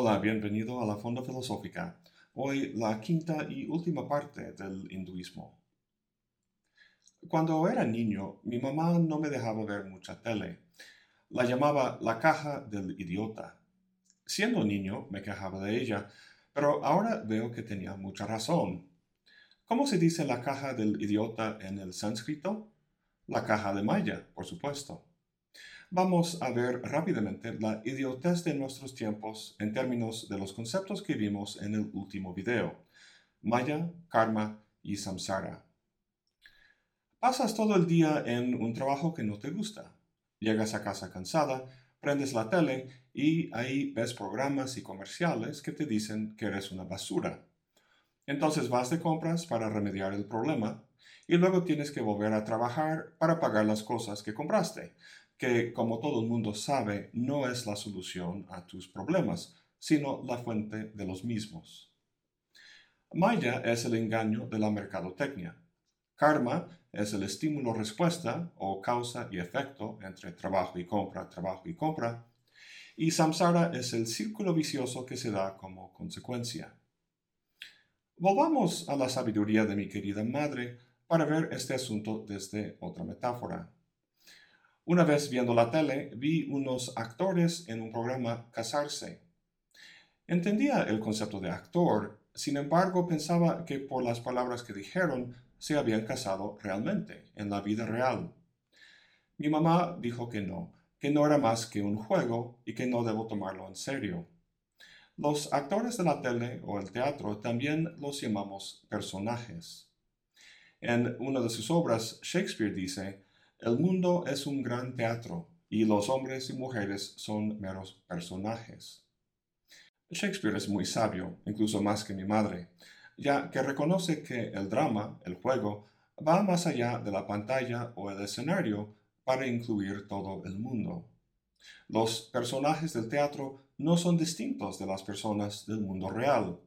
Hola, bienvenido a la Fonda Filosófica. Hoy la quinta y última parte del hinduismo. Cuando era niño, mi mamá no me dejaba ver mucha tele. La llamaba la caja del idiota. Siendo niño, me quejaba de ella, pero ahora veo que tenía mucha razón. ¿Cómo se dice la caja del idiota en el sánscrito? La caja de Maya, por supuesto vamos a ver rápidamente la idiotez de nuestros tiempos en términos de los conceptos que vimos en el último video, Maya, Karma y Samsara. Pasas todo el día en un trabajo que no te gusta. Llegas a casa cansada, prendes la tele y ahí ves programas y comerciales que te dicen que eres una basura. Entonces vas de compras para remediar el problema y luego tienes que volver a trabajar para pagar las cosas que compraste, que, como todo el mundo sabe, no es la solución a tus problemas, sino la fuente de los mismos. Maya es el engaño de la mercadotecnia. Karma es el estímulo-respuesta o causa y efecto entre trabajo y compra, trabajo y compra. Y samsara es el círculo vicioso que se da como consecuencia. Volvamos a la sabiduría de mi querida madre para ver este asunto desde otra metáfora. Una vez viendo la tele, vi unos actores en un programa casarse. Entendía el concepto de actor, sin embargo pensaba que por las palabras que dijeron se habían casado realmente, en la vida real. Mi mamá dijo que no, que no era más que un juego y que no debo tomarlo en serio. Los actores de la tele o el teatro también los llamamos personajes. En una de sus obras, Shakespeare dice, el mundo es un gran teatro y los hombres y mujeres son meros personajes. Shakespeare es muy sabio, incluso más que mi madre, ya que reconoce que el drama, el juego, va más allá de la pantalla o el escenario para incluir todo el mundo. Los personajes del teatro no son distintos de las personas del mundo real.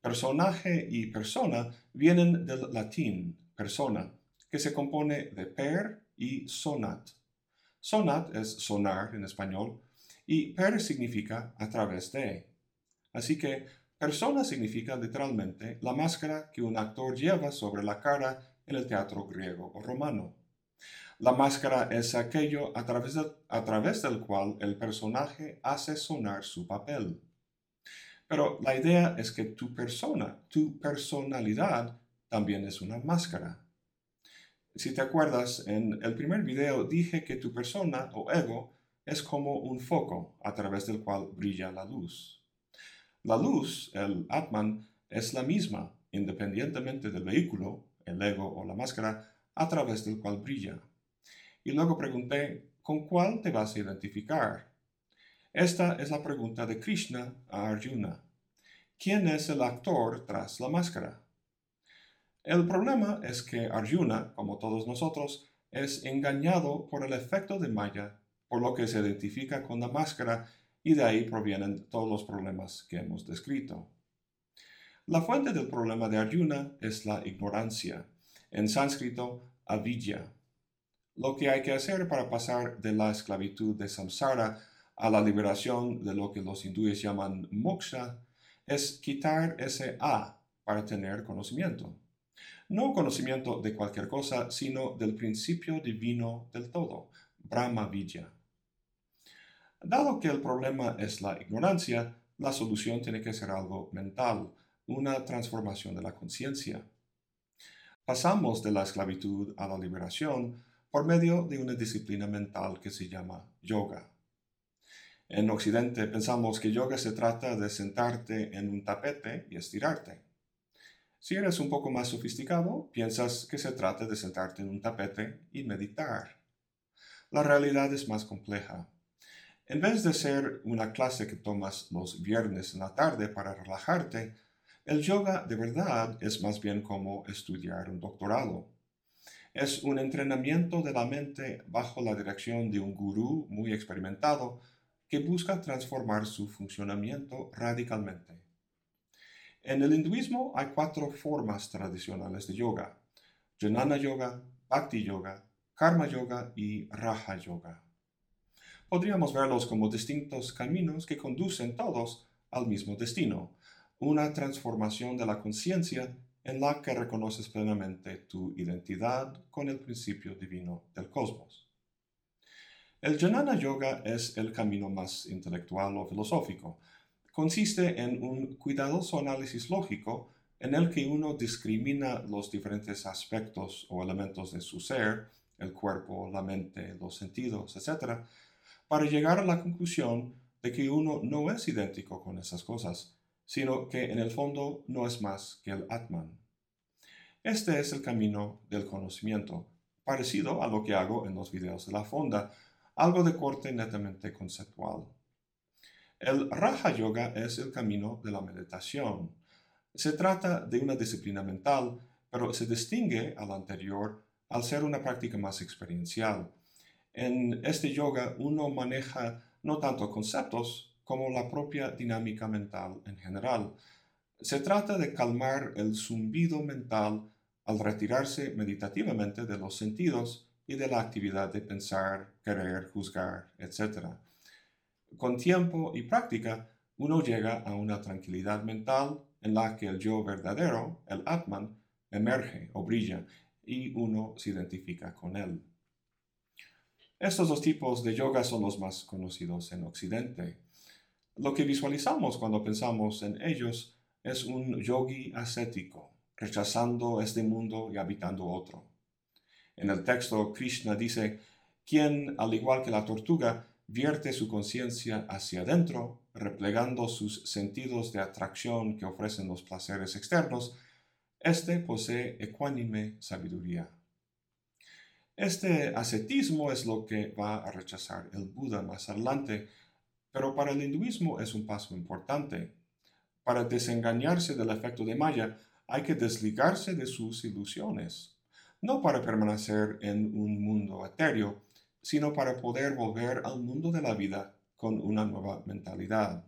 Personaje y persona vienen del latín persona, que se compone de per y sonat. Sonat es sonar en español y per significa a través de. Así que persona significa literalmente la máscara que un actor lleva sobre la cara en el teatro griego o romano. La máscara es aquello a través, a través del cual el personaje hace sonar su papel. Pero la idea es que tu persona, tu personalidad, también es una máscara. Si te acuerdas, en el primer video dije que tu persona o ego es como un foco a través del cual brilla la luz. La luz, el Atman, es la misma, independientemente del vehículo, el ego o la máscara, a través del cual brilla. Y luego pregunté, ¿con cuál te vas a identificar? Esta es la pregunta de Krishna a Arjuna. ¿Quién es el actor tras la máscara? El problema es que Arjuna, como todos nosotros, es engañado por el efecto de Maya, por lo que se identifica con la máscara y de ahí provienen todos los problemas que hemos descrito. La fuente del problema de Arjuna es la ignorancia, en sánscrito avidya. Lo que hay que hacer para pasar de la esclavitud de samsara a la liberación de lo que los hindúes llaman moksha es quitar ese a para tener conocimiento no conocimiento de cualquier cosa, sino del principio divino del todo, Brahma Vidya. Dado que el problema es la ignorancia, la solución tiene que ser algo mental, una transformación de la conciencia. Pasamos de la esclavitud a la liberación por medio de una disciplina mental que se llama yoga. En Occidente pensamos que yoga se trata de sentarte en un tapete y estirarte. Si eres un poco más sofisticado, piensas que se trata de sentarte en un tapete y meditar. La realidad es más compleja. En vez de ser una clase que tomas los viernes en la tarde para relajarte, el yoga de verdad es más bien como estudiar un doctorado. Es un entrenamiento de la mente bajo la dirección de un gurú muy experimentado que busca transformar su funcionamiento radicalmente. En el hinduismo hay cuatro formas tradicionales de yoga. Jnana Yoga, Bhakti Yoga, Karma Yoga y Raja Yoga. Podríamos verlos como distintos caminos que conducen todos al mismo destino, una transformación de la conciencia en la que reconoces plenamente tu identidad con el principio divino del cosmos. El Jnana Yoga es el camino más intelectual o filosófico. Consiste en un cuidadoso análisis lógico en el que uno discrimina los diferentes aspectos o elementos de su ser, el cuerpo, la mente, los sentidos, etc., para llegar a la conclusión de que uno no es idéntico con esas cosas, sino que en el fondo no es más que el Atman. Este es el camino del conocimiento, parecido a lo que hago en los videos de la fonda, algo de corte netamente conceptual. El Raja Yoga es el camino de la meditación. Se trata de una disciplina mental, pero se distingue al anterior al ser una práctica más experiencial. En este yoga uno maneja no tanto conceptos como la propia dinámica mental en general. Se trata de calmar el zumbido mental al retirarse meditativamente de los sentidos y de la actividad de pensar, querer, juzgar, etc. Con tiempo y práctica, uno llega a una tranquilidad mental en la que el yo verdadero, el Atman, emerge o brilla y uno se identifica con él. Estos dos tipos de yoga son los más conocidos en Occidente. Lo que visualizamos cuando pensamos en ellos es un yogi ascético, rechazando este mundo y habitando otro. En el texto, Krishna dice, quien, al igual que la tortuga, vierte su conciencia hacia adentro, replegando sus sentidos de atracción que ofrecen los placeres externos, este posee ecuánime sabiduría. Este ascetismo es lo que va a rechazar el Buda más adelante, pero para el hinduismo es un paso importante. Para desengañarse del efecto de Maya hay que desligarse de sus ilusiones, no para permanecer en un mundo etéreo, sino para poder volver al mundo de la vida con una nueva mentalidad.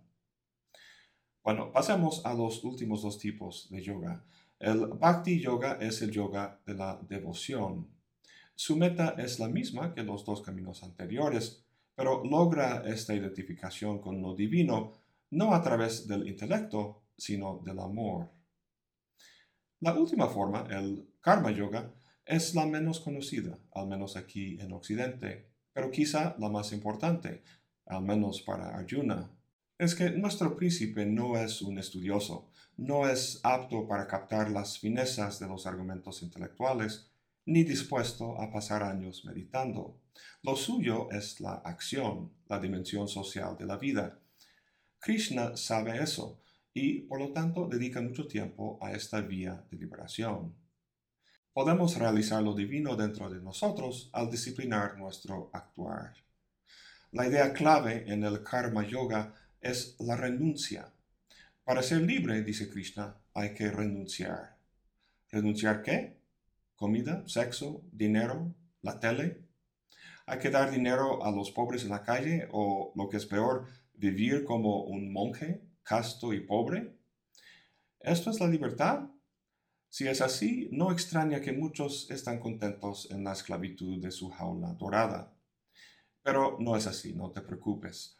Bueno, pasemos a los últimos dos tipos de yoga. El Bhakti Yoga es el yoga de la devoción. Su meta es la misma que los dos caminos anteriores, pero logra esta identificación con lo divino no a través del intelecto, sino del amor. La última forma, el Karma Yoga, es la menos conocida, al menos aquí en Occidente, pero quizá la más importante, al menos para Arjuna. Es que nuestro príncipe no es un estudioso, no es apto para captar las finezas de los argumentos intelectuales, ni dispuesto a pasar años meditando. Lo suyo es la acción, la dimensión social de la vida. Krishna sabe eso y por lo tanto dedica mucho tiempo a esta vía de liberación. Podemos realizar lo divino dentro de nosotros al disciplinar nuestro actuar. La idea clave en el karma yoga es la renuncia, para ser libre, dice Krishna, hay que renunciar. ¿Renunciar qué? ¿Comida? ¿Sexo? ¿Dinero? ¿La tele? ¿Hay que dar dinero a los pobres en la calle o, lo que es peor, vivir como un monje, casto y pobre? ¿Esto es la libertad? Si es así, no extraña que muchos están contentos en la esclavitud de su jaula dorada. Pero no es así, no te preocupes.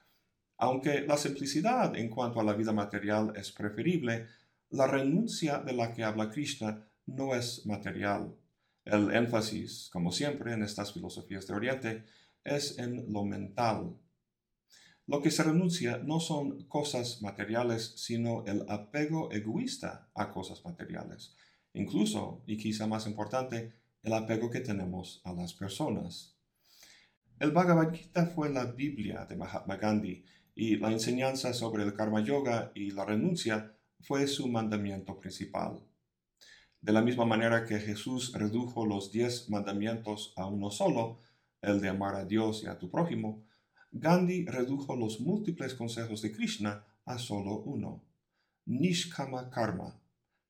Aunque la simplicidad en cuanto a la vida material es preferible, la renuncia de la que habla Krishna no es material. El énfasis, como siempre en estas filosofías de Oriente, es en lo mental. Lo que se renuncia no son cosas materiales, sino el apego egoísta a cosas materiales. Incluso, y quizá más importante, el apego que tenemos a las personas. El Bhagavad Gita fue la Biblia de Mahatma Gandhi y la enseñanza sobre el karma yoga y la renuncia fue su mandamiento principal. De la misma manera que Jesús redujo los diez mandamientos a uno solo, el de amar a Dios y a tu prójimo, Gandhi redujo los múltiples consejos de Krishna a solo uno, Nishkama Karma,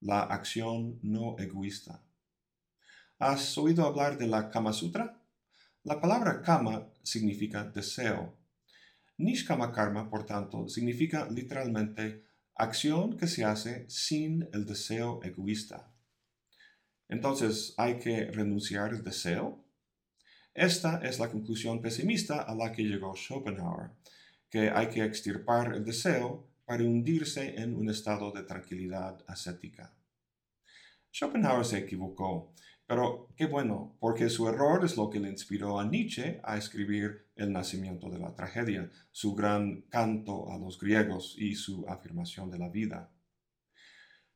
la acción no egoísta. ¿Has oído hablar de la Kama Sutra? La palabra Kama significa deseo Nishkama karma, por tanto, significa literalmente acción que se hace sin el deseo egoísta. Entonces, ¿hay que renunciar al deseo? Esta es la conclusión pesimista a la que llegó Schopenhauer, que hay que extirpar el deseo para hundirse en un estado de tranquilidad ascética. Schopenhauer se equivocó, pero qué bueno, porque su error es lo que le inspiró a Nietzsche a escribir El nacimiento de la tragedia, su gran canto a los griegos y su afirmación de la vida.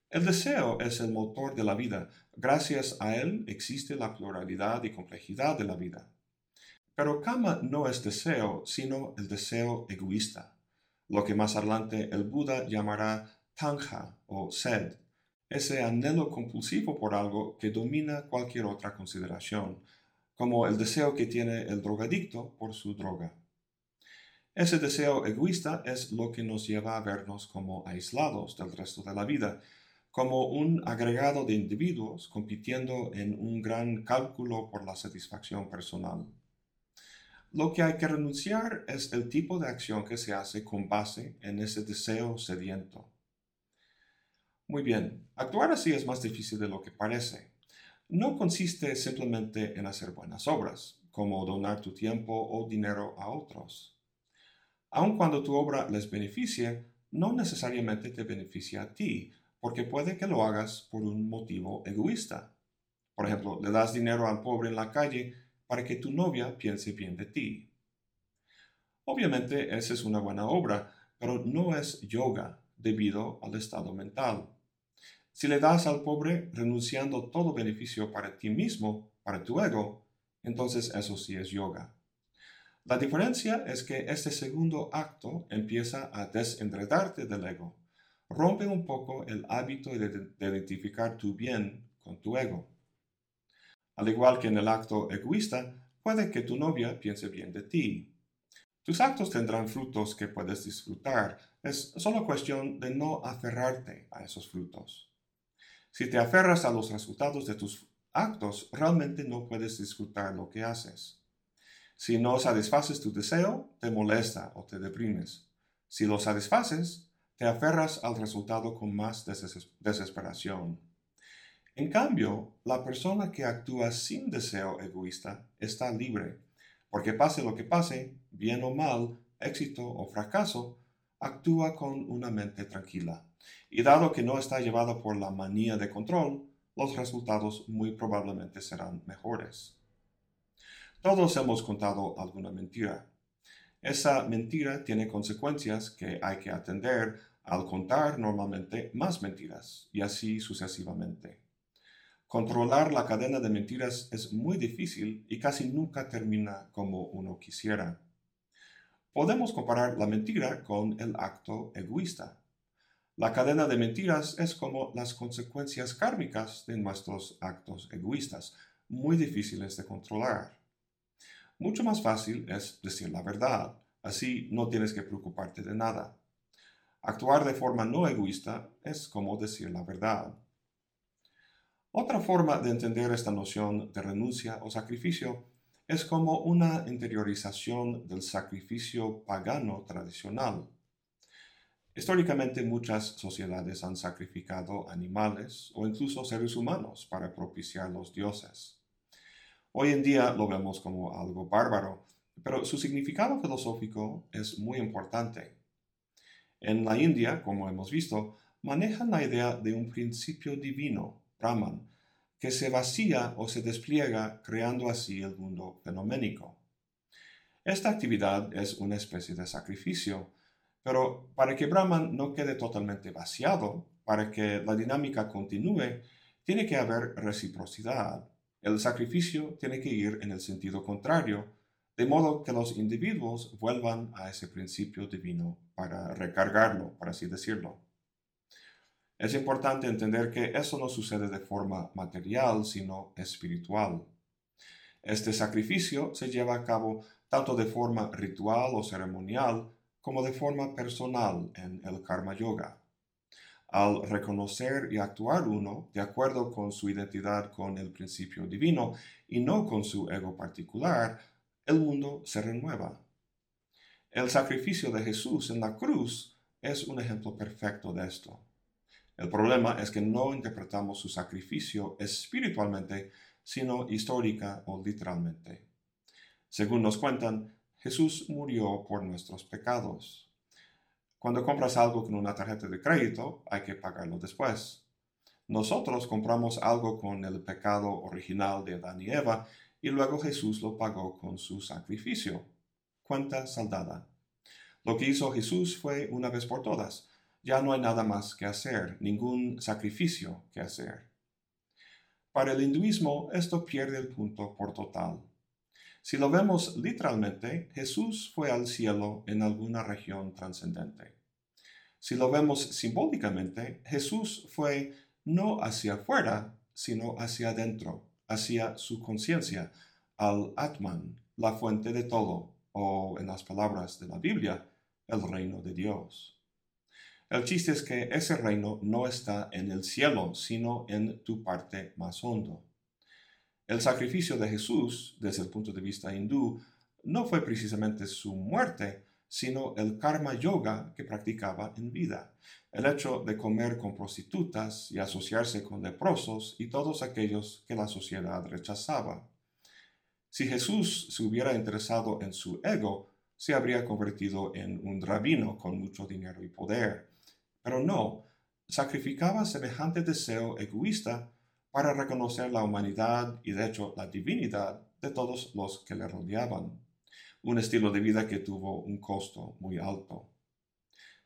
El deseo es el motor de la vida. Gracias a él existe la pluralidad y complejidad de la vida. Pero Kama no es deseo, sino el deseo egoísta, lo que más adelante el Buda llamará tanja o sed, ese anhelo compulsivo por algo que domina cualquier otra consideración, como el deseo que tiene el drogadicto por su droga. Ese deseo egoísta es lo que nos lleva a vernos como aislados del resto de la vida, como un agregado de individuos compitiendo en un gran cálculo por la satisfacción personal. Lo que hay que renunciar es el tipo de acción que se hace con base en ese deseo sediento. Muy bien, actuar así es más difícil de lo que parece. No consiste simplemente en hacer buenas obras, como donar tu tiempo o dinero a otros. Aun cuando tu obra les beneficie, no necesariamente te beneficia a ti, porque puede que lo hagas por un motivo egoísta. Por ejemplo, le das dinero al pobre en la calle para que tu novia piense bien de ti. Obviamente esa es una buena obra, pero no es yoga debido al estado mental. Si le das al pobre renunciando todo beneficio para ti mismo, para tu ego, entonces eso sí es yoga. La diferencia es que este segundo acto empieza a desenredarte del ego. Rompe un poco el hábito de, identificar tu bien con tu ego. Al igual que en el acto egoísta, puede que tu novia piense bien de ti. Tus actos tendrán frutos que puedes disfrutar. Es solo cuestión de no aferrarte a esos frutos. Si te aferras a los resultados de tus actos, realmente no puedes disfrutar lo que haces. Si no satisfaces tu deseo, te molesta o te deprimes. Si lo satisfaces, te aferras al resultado con más desesperación. En cambio, la persona que actúa sin deseo egoísta está libre, porque pase lo que pase, bien o mal, éxito o fracaso, actúa con una mente tranquila. Y dado que no está llevado por la manía de control, los resultados muy probablemente serán mejores. Todos hemos contado alguna mentira. Esa mentira tiene consecuencias que hay que atender al contar normalmente más mentiras y así sucesivamente. Controlar la cadena de mentiras es muy difícil y casi nunca termina como uno quisiera. Podemos comparar la mentira con el acto egoísta. La cadena de mentiras es como las consecuencias kármicas de nuestros actos egoístas, muy difíciles de controlar. Mucho más fácil es decir la verdad, así no tienes que preocuparte de nada. Actuar de forma no egoísta es como decir la verdad. Otra forma de entender esta noción de renuncia o sacrificio es como una interiorización del sacrificio pagano tradicional. Históricamente muchas sociedades han sacrificado animales o incluso seres humanos para propiciar los dioses. Hoy en día lo vemos como algo bárbaro, pero su significado filosófico es muy importante. En la India, como hemos visto, manejan la idea de un principio divino, Brahman, que se vacía o se despliega creando así el mundo fenoménico. Esta actividad es una especie de sacrificio, pero para que Brahman no quede totalmente vaciado, para que la dinámica continúe, tiene que haber reciprocidad. El sacrificio tiene que ir en el sentido contrario, de modo que los individuos vuelvan a ese principio divino para recargarlo, por así decirlo. Es importante entender que eso no sucede de forma material, sino espiritual. Este sacrificio se lleva a cabo tanto de forma ritual o ceremonial como de forma personal en el karma yoga. Al reconocer y actuar uno de acuerdo con su identidad con el principio divino y no con su ego particular, el mundo se renueva. El sacrificio de Jesús en la cruz es un ejemplo perfecto de esto. El problema es que no interpretamos su sacrificio espiritualmente, sino histórica o literalmente. Según nos cuentan, Jesús murió por nuestros pecados. Cuando compras algo con una tarjeta de crédito, hay que pagarlo después. Nosotros compramos algo con el pecado original de Adán y Eva y luego Jesús lo pagó con su sacrificio. Cuenta saldada. Lo que hizo Jesús fue una vez por todas. Ya no hay nada más que hacer, ningún sacrificio que hacer. Para el hinduismo esto pierde el punto por total. Si lo vemos literalmente, Jesús fue al cielo en alguna región trascendente. Si lo vemos simbólicamente, Jesús fue no hacia afuera, sino hacia adentro, hacia su conciencia, al Atman, la fuente de todo, o en las palabras de la Biblia, el reino de Dios. El chiste es que ese reino no está en el cielo, sino en tu parte más hondo. El sacrificio de Jesús, desde el punto de vista hindú, no fue precisamente su muerte, sino el karma yoga que practicaba en vida, el hecho de comer con prostitutas y asociarse con leprosos y todos aquellos que la sociedad rechazaba. Si Jesús se hubiera interesado en su ego, se habría convertido en un rabino con mucho dinero y poder. Pero no, sacrificaba semejante deseo egoísta para reconocer la humanidad y de hecho la divinidad de todos los que le rodeaban, un estilo de vida que tuvo un costo muy alto.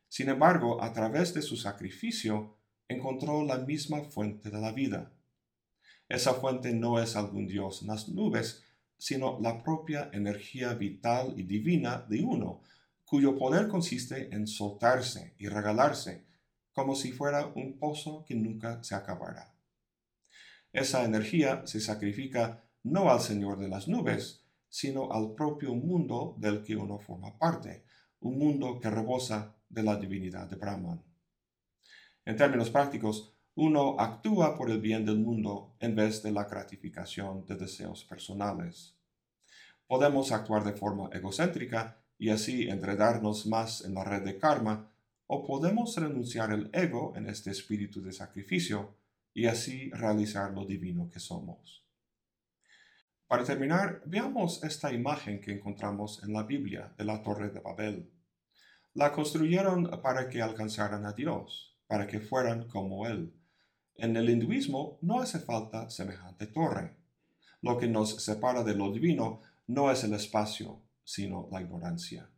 Sin embargo, a través de su sacrificio, encontró la misma fuente de la vida. Esa fuente no es algún dios en las nubes, sino la propia energía vital y divina de uno, cuyo poder consiste en soltarse y regalarse, como si fuera un pozo que nunca se acabará. Esa energía se sacrifica no al Señor de las nubes, sino al propio mundo del que uno forma parte, un mundo que rebosa de la divinidad de Brahman. En términos prácticos, uno actúa por el bien del mundo en vez de la gratificación de deseos personales. Podemos actuar de forma egocéntrica y así enredarnos más en la red de karma, o podemos renunciar el ego en este espíritu de sacrificio y así realizar lo divino que somos. Para terminar, veamos esta imagen que encontramos en la Biblia de la Torre de Babel. La construyeron para que alcanzaran a Dios, para que fueran como Él, en el hinduismo no hace falta semejante torre. Lo que nos separa de lo divino no es el espacio, sino la ignorancia.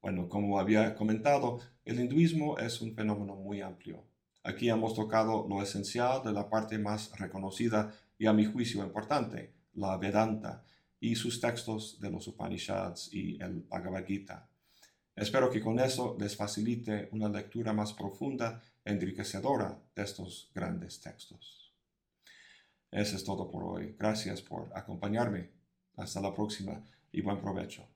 Bueno, como había comentado, el hinduismo es un fenómeno muy amplio. Aquí hemos tocado lo esencial de la parte más reconocida y a mi juicio importante, la Vedanta, y sus textos de los Upanishads y el Bhagavad Gita. Espero que con eso les facilite una lectura más profunda enriquecedora de estos grandes textos. Eso es todo por hoy. Gracias por acompañarme. Hasta la próxima y buen provecho.